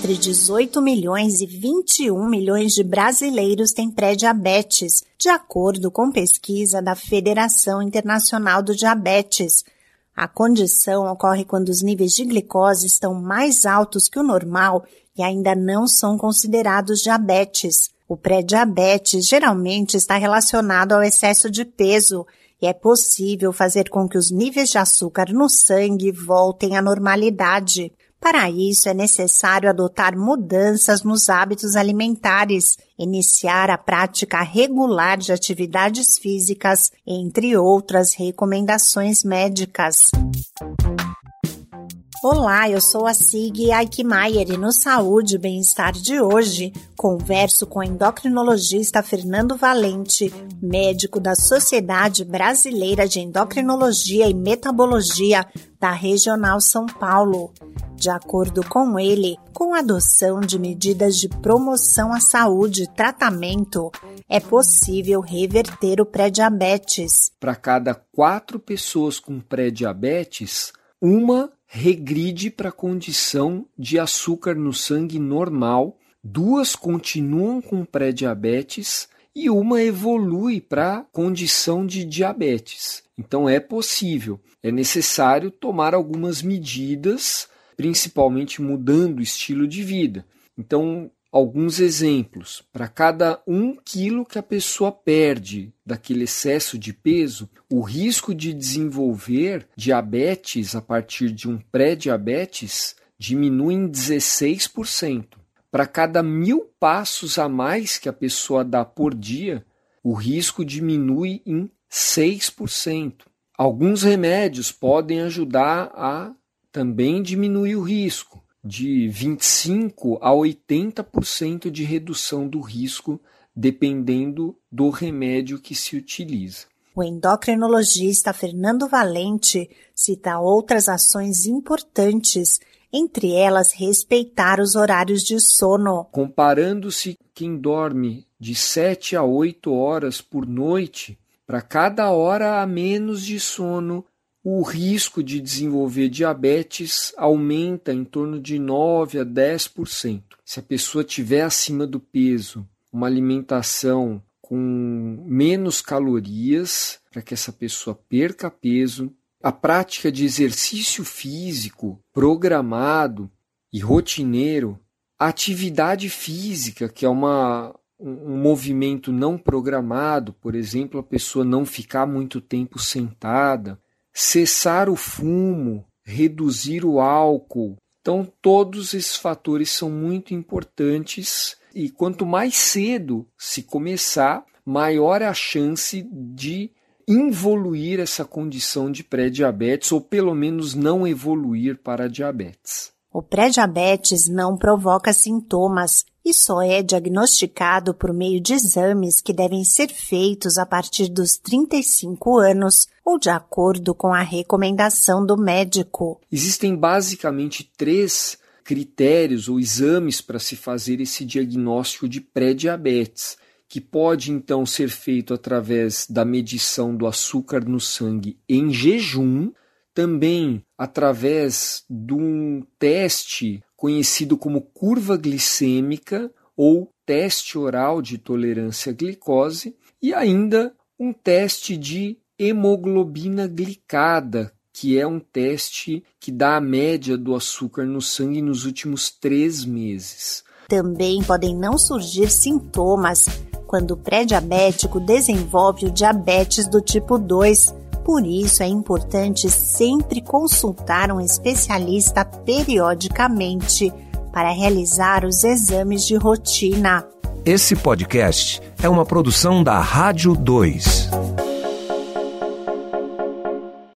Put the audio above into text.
entre 18 milhões e 21 milhões de brasileiros têm pré-diabetes, de acordo com pesquisa da Federação Internacional do Diabetes. A condição ocorre quando os níveis de glicose estão mais altos que o normal e ainda não são considerados diabetes. O pré-diabetes geralmente está relacionado ao excesso de peso e é possível fazer com que os níveis de açúcar no sangue voltem à normalidade. Para isso, é necessário adotar mudanças nos hábitos alimentares, iniciar a prática regular de atividades físicas, entre outras recomendações médicas. Olá, eu sou a Sig Aikmaier e no Saúde e Bem-Estar de hoje converso com o endocrinologista Fernando Valente, médico da Sociedade Brasileira de Endocrinologia e Metabologia da Regional São Paulo. De acordo com ele, com a adoção de medidas de promoção à saúde e tratamento, é possível reverter o pré-diabetes. Para cada quatro pessoas com pré-diabetes, uma regride para a condição de açúcar no sangue normal, duas continuam com pré-diabetes e uma evolui para a condição de diabetes. Então é possível, é necessário tomar algumas medidas, principalmente mudando o estilo de vida. Então, alguns exemplos. Para cada um quilo que a pessoa perde daquele excesso de peso, o risco de desenvolver diabetes a partir de um pré-diabetes diminui em 16%. Para cada mil passos a mais que a pessoa dá por dia, o risco diminui em 6%. Alguns remédios podem ajudar a também diminuir o risco de 25 a 80% de redução do risco, dependendo do remédio que se utiliza. O endocrinologista Fernando Valente cita outras ações importantes, entre elas respeitar os horários de sono. Comparando-se quem dorme de 7 a 8 horas por noite, para cada hora a menos de sono, o risco de desenvolver diabetes aumenta em torno de 9 a 10%. Se a pessoa tiver acima do peso, uma alimentação com menos calorias para que essa pessoa perca peso, a prática de exercício físico programado e rotineiro, a atividade física, que é uma, um movimento não programado, por exemplo, a pessoa não ficar muito tempo sentada, cessar o fumo, reduzir o álcool. Então, todos esses fatores são muito importantes e quanto mais cedo se começar, maior a chance de involuir essa condição de pré-diabetes ou pelo menos não evoluir para diabetes. O pré-diabetes não provoca sintomas e só é diagnosticado por meio de exames que devem ser feitos a partir dos 35 anos ou de acordo com a recomendação do médico. Existem basicamente três critérios ou exames para se fazer esse diagnóstico de pré-diabetes, que pode então ser feito através da medição do açúcar no sangue em jejum, também através de um teste conhecido como curva glicêmica ou teste oral de tolerância à glicose e ainda um teste de hemoglobina glicada, que é um teste que dá a média do açúcar no sangue nos últimos três meses. Também podem não surgir sintomas quando o pré-diabético desenvolve o diabetes do tipo 2 por isso é importante sempre consultar um especialista periodicamente para realizar os exames de rotina. Esse podcast é uma produção da Rádio 2.